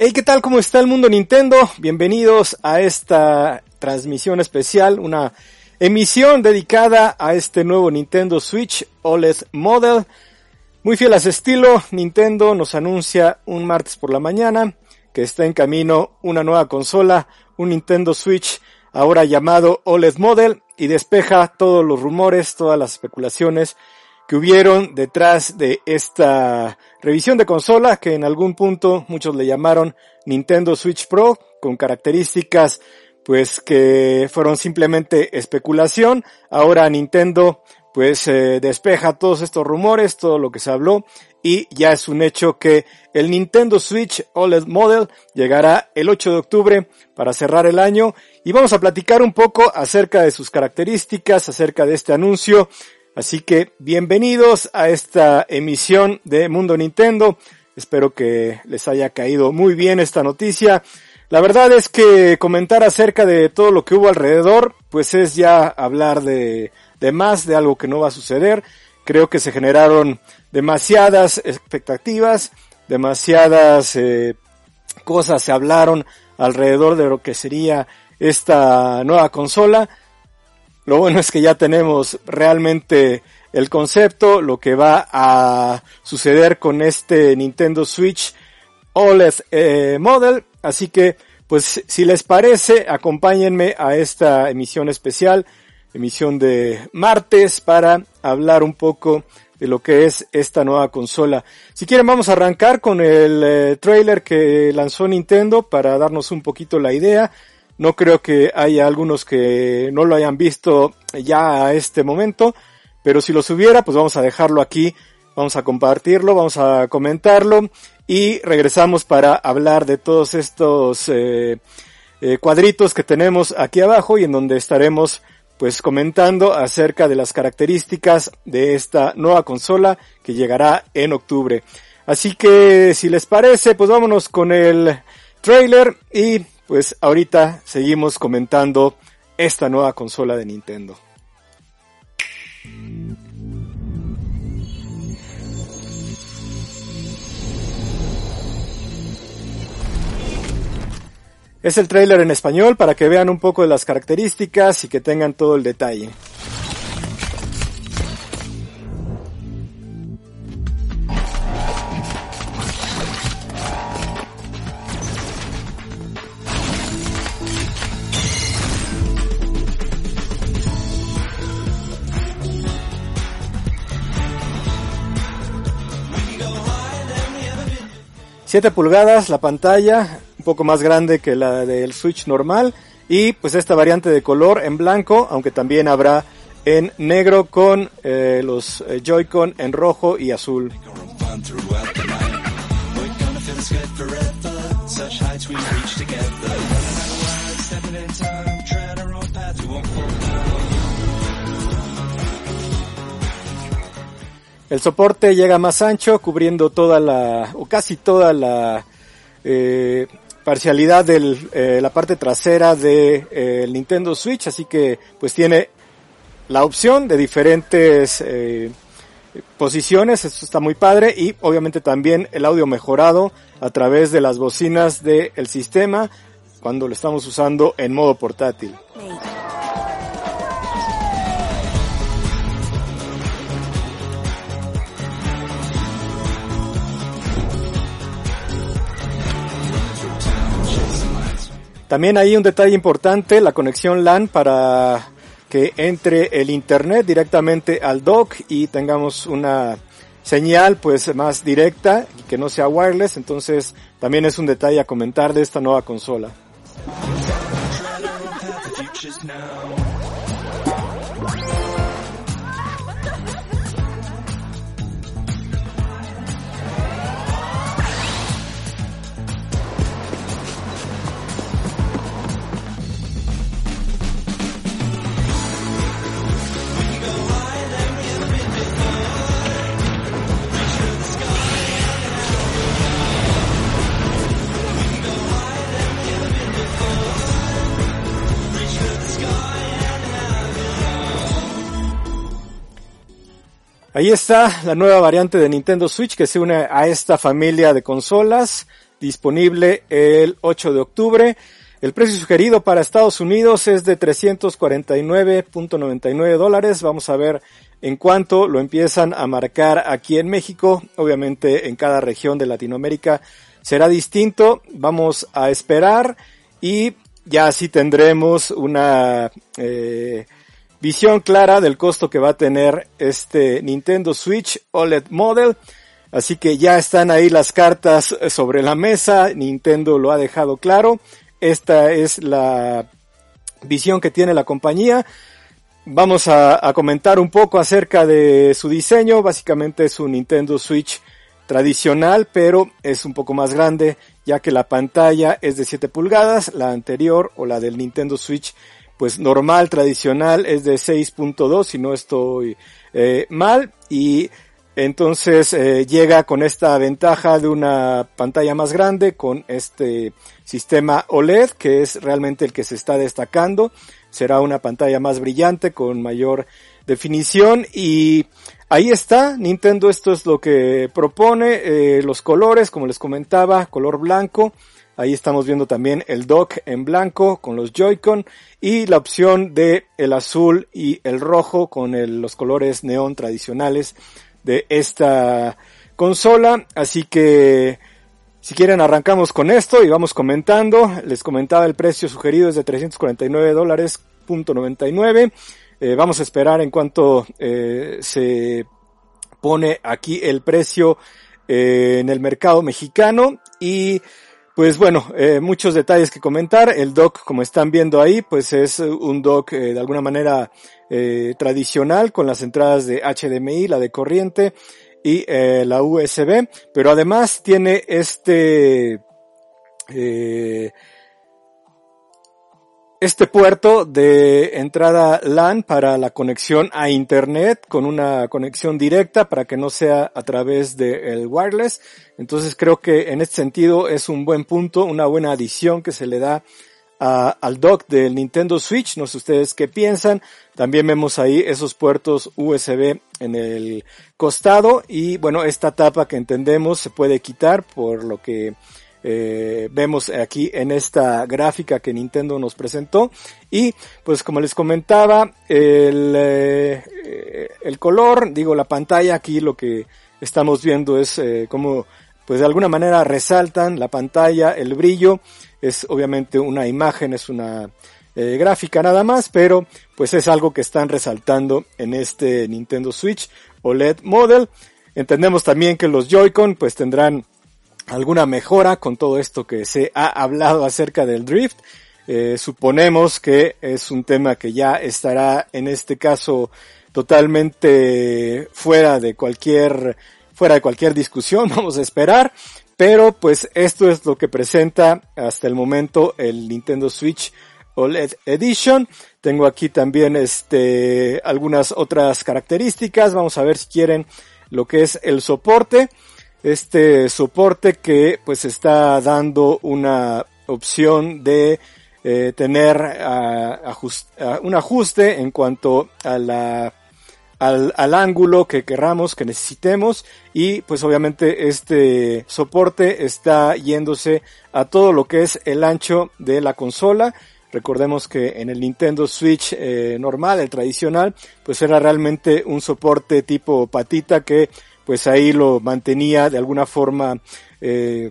Hey, ¿qué tal? ¿Cómo está el mundo Nintendo? Bienvenidos a esta transmisión especial, una emisión dedicada a este nuevo Nintendo Switch OLED Model. Muy fiel a su estilo, Nintendo nos anuncia un martes por la mañana que está en camino una nueva consola, un Nintendo Switch ahora llamado OLED Model y despeja todos los rumores, todas las especulaciones que hubieron detrás de esta revisión de consola que en algún punto muchos le llamaron Nintendo Switch Pro con características pues que fueron simplemente especulación. Ahora Nintendo pues eh, despeja todos estos rumores, todo lo que se habló y ya es un hecho que el Nintendo Switch OLED Model llegará el 8 de octubre para cerrar el año y vamos a platicar un poco acerca de sus características, acerca de este anuncio, Así que bienvenidos a esta emisión de Mundo Nintendo. Espero que les haya caído muy bien esta noticia. La verdad es que comentar acerca de todo lo que hubo alrededor, pues es ya hablar de, de más, de algo que no va a suceder. Creo que se generaron demasiadas expectativas, demasiadas eh, cosas se hablaron alrededor de lo que sería esta nueva consola. Lo bueno es que ya tenemos realmente el concepto, lo que va a suceder con este Nintendo Switch OLED eh, Model. Así que, pues, si les parece, acompáñenme a esta emisión especial, emisión de martes, para hablar un poco de lo que es esta nueva consola. Si quieren vamos a arrancar con el eh, trailer que lanzó Nintendo para darnos un poquito la idea. No creo que haya algunos que no lo hayan visto ya a este momento, pero si los hubiera, pues vamos a dejarlo aquí, vamos a compartirlo, vamos a comentarlo y regresamos para hablar de todos estos eh, eh, cuadritos que tenemos aquí abajo y en donde estaremos pues comentando acerca de las características de esta nueva consola que llegará en octubre. Así que si les parece, pues vámonos con el trailer y pues ahorita seguimos comentando esta nueva consola de Nintendo. Es el trailer en español para que vean un poco de las características y que tengan todo el detalle. Siete pulgadas la pantalla, un poco más grande que la del Switch normal y pues esta variante de color en blanco, aunque también habrá en negro con eh, los eh, Joy-Con en rojo y azul. El soporte llega más ancho, cubriendo toda la, o casi toda la eh, parcialidad de eh, la parte trasera del de, eh, Nintendo Switch, así que pues tiene la opción de diferentes eh, posiciones, esto está muy padre, y obviamente también el audio mejorado a través de las bocinas del sistema cuando lo estamos usando en modo portátil. También hay un detalle importante, la conexión LAN para que entre el internet directamente al dock y tengamos una señal pues más directa y que no sea wireless, entonces también es un detalle a comentar de esta nueva consola. Ahí está la nueva variante de Nintendo Switch que se une a esta familia de consolas, disponible el 8 de octubre. El precio sugerido para Estados Unidos es de 349.99 dólares. Vamos a ver en cuánto lo empiezan a marcar aquí en México. Obviamente en cada región de Latinoamérica será distinto. Vamos a esperar y ya así tendremos una eh, visión clara del costo que va a tener este Nintendo Switch OLED Model. Así que ya están ahí las cartas sobre la mesa. Nintendo lo ha dejado claro. Esta es la visión que tiene la compañía. Vamos a, comentar un poco acerca de su diseño. Básicamente es un Nintendo Switch tradicional, pero es un poco más grande, ya que la pantalla es de 7 pulgadas. La anterior o la del Nintendo Switch pues normal, tradicional, es de 6.2 si no estoy eh, mal. Y entonces eh, llega con esta ventaja de una pantalla más grande con este sistema OLED que es realmente el que se está destacando. Será una pantalla más brillante con mayor definición. Y ahí está, Nintendo esto es lo que propone, eh, los colores como les comentaba, color blanco, Ahí estamos viendo también el dock en blanco con los Joy-Con y la opción de el azul y el rojo con los colores neón tradicionales de esta consola. Así que si quieren arrancamos con esto y vamos comentando. Les comentaba el precio sugerido es de 349 dólares punto 99. Eh, vamos a esperar en cuanto eh, se pone aquí el precio eh, en el mercado mexicano y pues bueno, eh, muchos detalles que comentar. El dock, como están viendo ahí, pues es un dock eh, de alguna manera eh, tradicional con las entradas de HDMI, la de corriente y eh, la USB, pero además tiene este eh, este puerto de entrada LAN para la conexión a internet con una conexión directa para que no sea a través del wireless. Entonces creo que en este sentido es un buen punto, una buena adición que se le da al dock del Nintendo Switch. No sé ustedes qué piensan. También vemos ahí esos puertos USB en el costado y bueno, esta tapa que entendemos se puede quitar por lo que eh, vemos aquí en esta gráfica que Nintendo nos presentó. Y pues como les comentaba el, eh, el color digo la pantalla aquí lo que estamos viendo es eh, como pues de alguna manera resaltan la pantalla el brillo. Es obviamente una imagen es una eh, gráfica nada más pero pues es algo que están resaltando en este Nintendo Switch OLED model. Entendemos también que los Joy-Con pues tendrán alguna mejora con todo esto que se ha hablado acerca del drift. Eh, suponemos que es un tema que ya estará en este caso totalmente fuera de cualquier fuera de cualquier discusión, vamos a esperar, pero pues esto es lo que presenta hasta el momento el Nintendo Switch OLED Edition. Tengo aquí también este algunas otras características, vamos a ver si quieren lo que es el soporte este soporte que pues está dando una opción de eh, tener un ajuste en cuanto a la al, al, ángulo que querramos, que necesitemos y pues obviamente este soporte está yéndose a todo lo que es el ancho de la consola. Recordemos que en el Nintendo Switch eh, normal, el tradicional, pues era realmente un soporte tipo patita que pues ahí lo mantenía de alguna forma eh,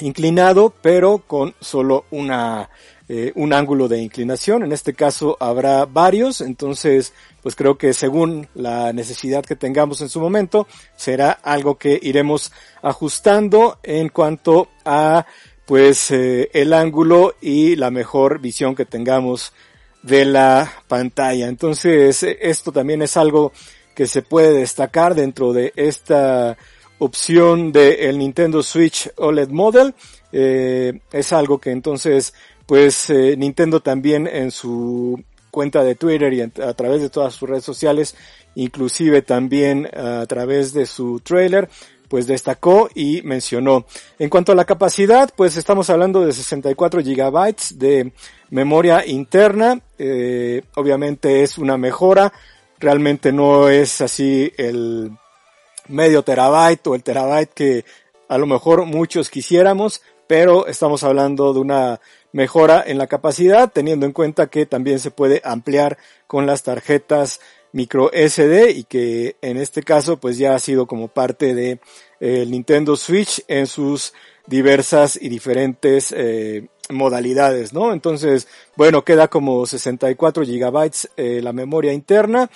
inclinado, pero con solo una eh, un ángulo de inclinación. En este caso habrá varios, entonces pues creo que según la necesidad que tengamos en su momento será algo que iremos ajustando en cuanto a pues eh, el ángulo y la mejor visión que tengamos de la pantalla. Entonces esto también es algo que se puede destacar dentro de esta opción del Nintendo Switch OLED Model. Eh, es algo que entonces, pues eh, Nintendo también en su cuenta de Twitter y a, través de todas sus redes sociales, inclusive también a través de su trailer, pues destacó y mencionó. En cuanto a la capacidad, pues estamos hablando de 64 gigabytes de memoria interna. Eh, obviamente es una mejora realmente no es así el medio terabyte o el terabyte que a lo mejor muchos quisiéramos, pero estamos hablando de una mejora en la capacidad, teniendo en cuenta que también se puede ampliar con las tarjetas micro SD y que en este caso pues ya ha sido como parte de eh, el Nintendo Switch en sus diversas y diferentes eh, modalidades, ¿no? Entonces, bueno, queda como 64 gigabytes eh, la memoria interna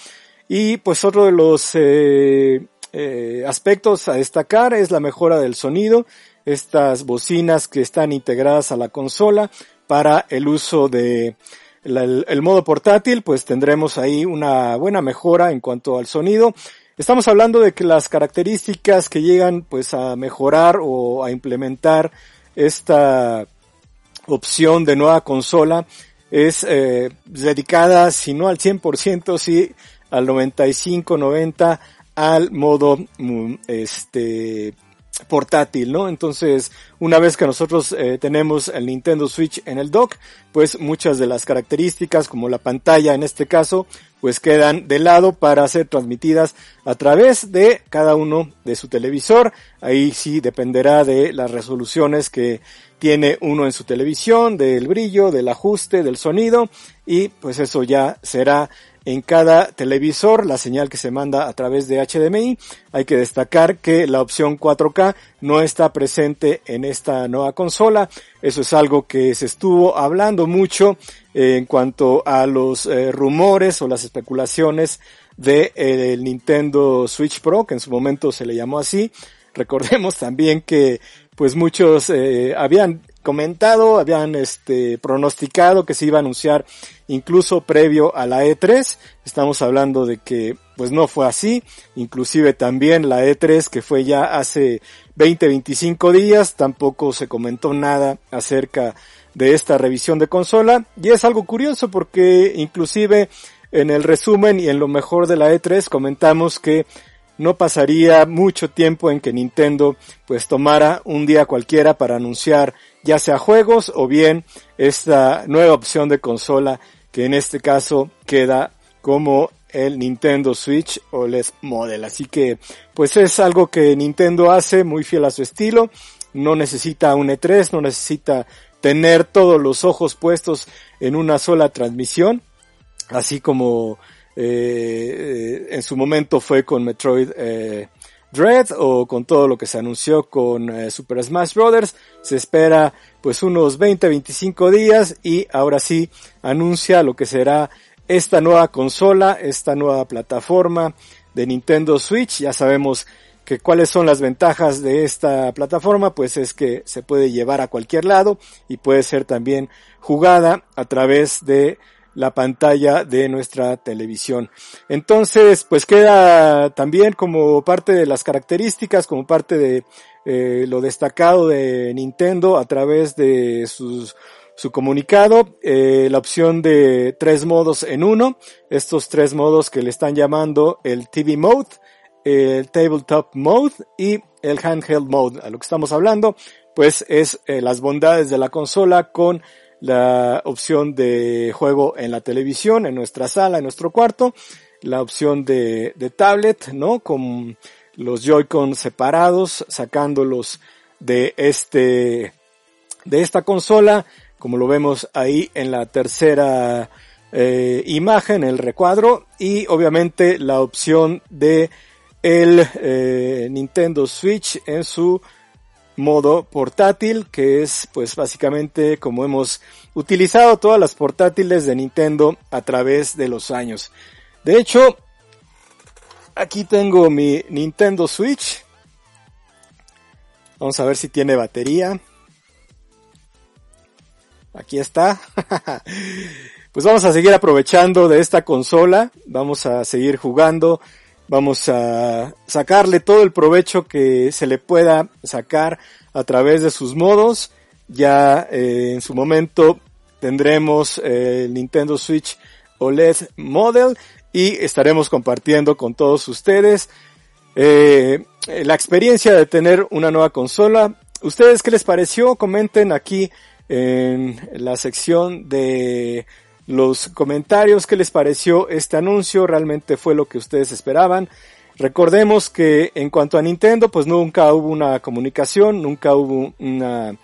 y pues otro de los eh, eh, aspectos a destacar es la mejora del sonido, estas bocinas que están integradas a la consola para el uso de el, modo portátil, pues tendremos ahí una buena mejora en cuanto al sonido. Estamos hablando de que las características que llegan pues a mejorar o a implementar esta opción de nueva consola es eh, dedicada, si no al 100%, sí al 95, 90 al modo mm, este portátil, ¿no? Entonces, una vez que nosotros eh, tenemos el Nintendo Switch en el dock, pues muchas de las características, como la pantalla en este caso, pues quedan de lado para ser transmitidas a través de cada uno de su televisor. Ahí sí dependerá de las resoluciones que tiene uno en su televisión, del brillo, del ajuste, del sonido y pues eso ya será en cada televisor la señal que se manda a través de HDMI. Hay que destacar que la opción 4K no está presente en esta nueva consola. Eso es algo que se estuvo hablando mucho eh, en cuanto a los eh, rumores o las especulaciones de eh, Nintendo Switch Pro, que en su momento se le llamó así. Recordemos también que pues muchos habían comentado, habían este pronosticado que se iba a anunciar incluso previo a la E3. Estamos hablando de que pues no fue así, inclusive también la E3 que fue ya hace 20, 25 días, tampoco se comentó nada acerca de esta revisión de consola y es algo curioso porque inclusive en el resumen y en lo mejor de la E3 comentamos que no pasaría mucho tiempo en que Nintendo pues tomara un día cualquiera para anunciar ya sea juegos o bien esta nueva opción de consola que en este caso queda como el Nintendo Switch OLED Model. Así que pues es algo que Nintendo hace muy fiel a su estilo. No necesita un E3, no necesita tener todos los ojos puestos en una sola transmisión. Así como eh, en su momento fue con Metroid eh, Dread o con todo lo que se anunció con eh, Super Smash Bros. Se espera pues unos 20-25 días y ahora sí anuncia lo que será esta nueva consola, esta nueva plataforma de Nintendo Switch. Ya sabemos que cuáles son las ventajas de esta plataforma, pues es que se puede llevar a cualquier lado y puede ser también jugada a través de la pantalla de nuestra televisión. Entonces, pues queda también como parte de las características, como parte de eh, lo destacado de Nintendo a través de su comunicado, eh, la opción de tres modos en uno, estos tres modos que le están llamando el TV Mode, el Tabletop Mode y el Handheld Mode. A lo que estamos hablando, pues es eh, las bondades de la consola con la opción de juego en la televisión, en nuestra sala, en nuestro cuarto, la opción de, de tablet, ¿no? Con los Joy-Con separados, sacándolos de este, de esta consola, como lo vemos ahí en la tercera eh, imagen, el recuadro, y obviamente la opción de el eh, Nintendo Switch en su modo portátil, que es pues básicamente como hemos utilizado todas las portátiles de Nintendo a través de los años. De hecho, aquí tengo mi Nintendo Switch. Vamos a ver si tiene batería. Aquí está. pues vamos a seguir aprovechando de esta consola. Vamos a seguir jugando Vamos a sacarle todo el provecho que se le pueda sacar a través de sus modos. Ya eh, en su momento tendremos eh, el Nintendo Switch OLED Model y estaremos compartiendo con todos ustedes eh, la experiencia de tener una nueva consola. ¿Ustedes qué les pareció? Comenten aquí en la sección de los comentarios, qué les pareció este anuncio, realmente fue lo que ustedes esperaban. Recordemos que en cuanto a Nintendo, pues nunca hubo una comunicación, nunca hubo una,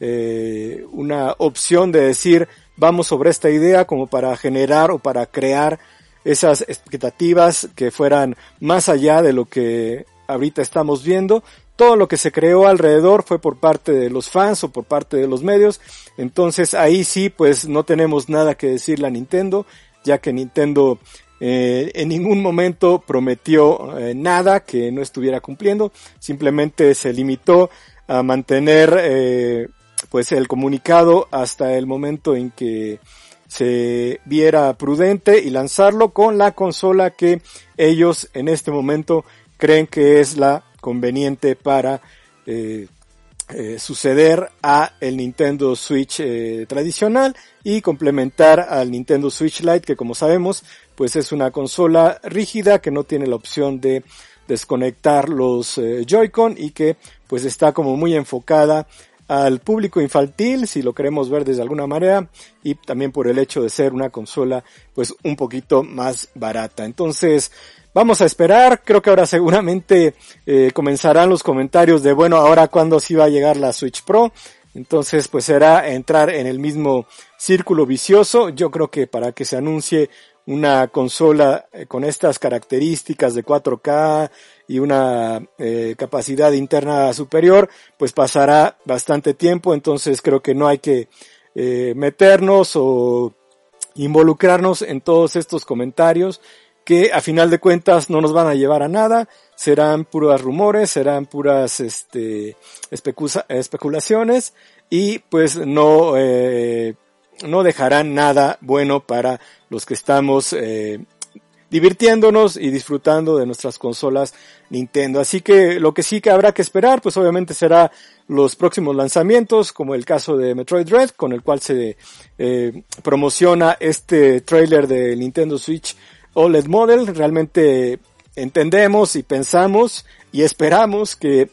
eh, una opción de decir vamos sobre esta idea como para generar o para crear esas expectativas que fueran más allá de lo que ahorita estamos viendo. Todo lo que se creó alrededor fue por parte de los fans o por parte de los medios. Entonces ahí sí, pues no tenemos nada que decirle a Nintendo, ya que Nintendo eh, en ningún momento prometió eh, nada que no estuviera cumpliendo. Simplemente se limitó a mantener eh, pues el comunicado hasta el momento en que se viera prudente y lanzarlo con la consola que ellos en este momento creen que es la conveniente para eh, eh, suceder a el Nintendo Switch eh, tradicional y complementar al Nintendo Switch Lite que como sabemos pues es una consola rígida que no tiene la opción de desconectar los Joy-Con y que pues está como muy enfocada al público infantil, si lo queremos ver desde alguna manera, y también por el hecho de ser una consola pues un poquito más barata. Entonces, vamos a esperar, creo que ahora seguramente eh, comenzarán los comentarios de bueno, ahora cuándo sí va a llegar la Switch Pro. Entonces, pues será entrar en el mismo círculo vicioso. Yo creo que para que se anuncie una consola eh, con estas características de 4K y una eh, capacidad interna superior, pues pasará bastante tiempo, entonces creo que no hay que eh, meternos o involucrarnos en todos estos comentarios que a final de cuentas no nos van a llevar a nada, serán puros rumores, serán puras este, especulaciones y pues no, no dejarán nada bueno para los que estamos eh, divirtiéndonos y disfrutando de nuestras consolas Nintendo. Así que lo que sí que habrá que esperar, pues obviamente será los próximos lanzamientos, como el caso de Metroid Dread, con el cual se eh, promociona este trailer de Nintendo Switch OLED Model. Realmente entendemos y pensamos y esperamos que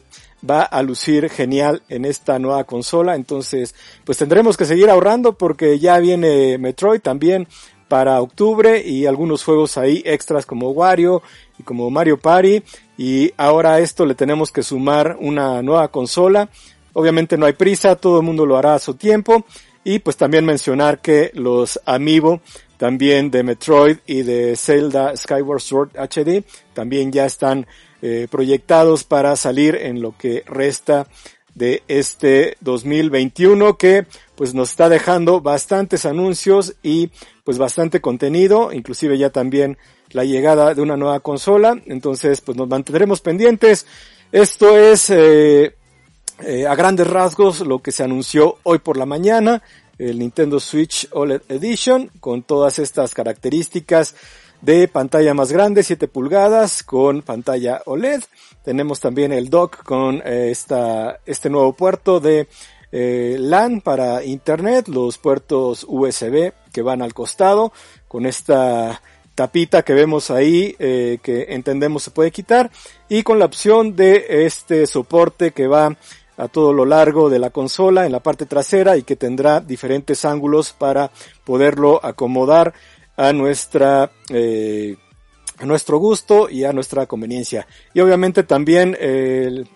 va a lucir genial en esta nueva consola. Entonces, pues tendremos que seguir ahorrando porque ya viene Metroid también para octubre y algunos juegos ahí extras como Wario y como Mario Party y ahora a esto le tenemos que sumar una nueva consola. Obviamente no hay prisa, todo el mundo lo hará a su tiempo y pues también mencionar que los Amiibo también de Metroid y de Zelda Skyward Sword HD también ya están eh, proyectados para salir en lo que resta de este 2021 que pues nos está dejando bastantes anuncios y pues bastante contenido, inclusive ya también la llegada de una nueva consola, entonces pues nos mantendremos pendientes. Esto es eh, eh, a grandes rasgos lo que se anunció hoy por la mañana, el Nintendo Switch OLED Edition, con todas estas características de pantalla más grande, 7 pulgadas, con pantalla OLED. Tenemos también el dock con eh, esta, este nuevo puerto de eh, LAN para internet, los puertos USB que van al costado, con esta tapita que vemos ahí eh, que entendemos se puede quitar y con la opción de este soporte que va a todo lo largo de la consola en la parte trasera y que tendrá diferentes ángulos para poderlo acomodar a nuestra eh, a nuestro gusto y a nuestra conveniencia. Y obviamente también el,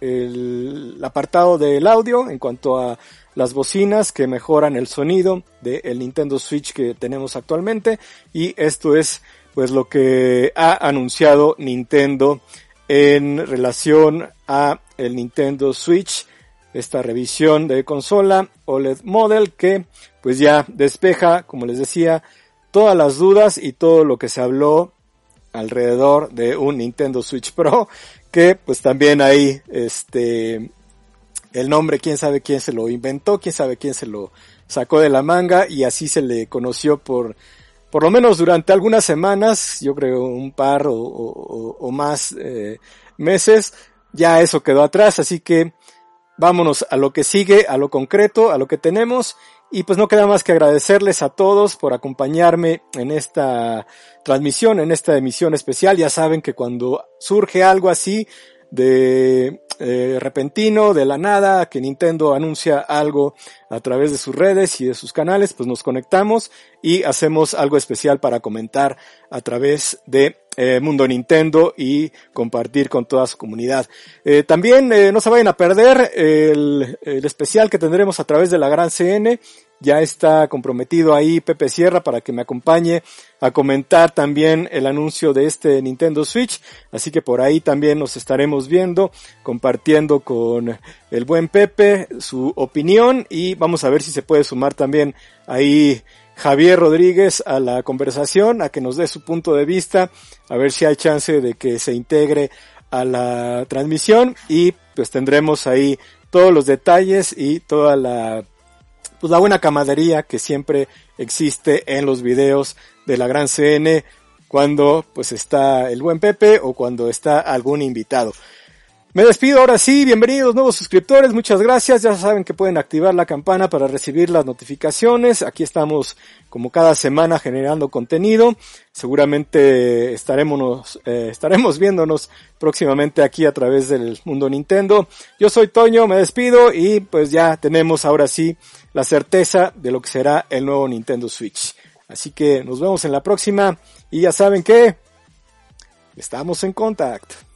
el apartado del audio en cuanto a las bocinas que mejoran el sonido del Nintendo Switch que tenemos actualmente y esto es pues lo que ha anunciado Nintendo en relación a el Nintendo Switch esta revisión de consola OLED Model que pues ya despeja como les decía todas las dudas y todo lo que se habló alrededor de un Nintendo Switch Pro, que pues también ahí, este, el nombre, quién sabe quién se lo inventó, quién sabe quién se lo sacó de la manga y así se le conoció por, por lo menos durante algunas semanas, yo creo un par o, más eh, meses, ya eso quedó atrás, así que vámonos a lo que sigue, a lo concreto, a lo que tenemos y pues no queda más que agradecerles a todos por acompañarme en esta transmisión, en esta emisión especial. Ya saben que cuando surge algo así de eh, repentino, de la nada, que Nintendo anuncia algo a través de sus redes y de sus canales, pues nos conectamos y hacemos algo especial para comentar a través de eh, Mundo Nintendo y compartir con toda su comunidad. Eh, también eh, no se vayan a perder el, el especial que tendremos a través de la Gran CN ya está comprometido ahí Pepe Sierra para que me acompañe a comentar también el anuncio de este Nintendo Switch. Así que por ahí también nos estaremos viendo, compartiendo con el buen Pepe su opinión y vamos a ver si se puede sumar también ahí Javier Rodríguez a la conversación, a que nos dé su punto de vista, a ver si hay chance de que se integre a la transmisión y pues tendremos ahí todos los detalles y toda la pues la buena camadería que siempre existe en los videos de la gran CN cuando pues está el buen Pepe o cuando está algún invitado. Me despido ahora sí, bienvenidos nuevos suscriptores, muchas gracias, ya saben que pueden activar la campana para recibir las notificaciones, aquí estamos como cada semana generando contenido, seguramente estaremos, eh, estaremos viéndonos próximamente aquí a través del mundo Nintendo. Yo soy Toño, me despido y pues ya tenemos ahora sí la certeza de lo que será el nuevo Nintendo Switch. Así que nos vemos en la próxima y ya saben que estamos en contacto.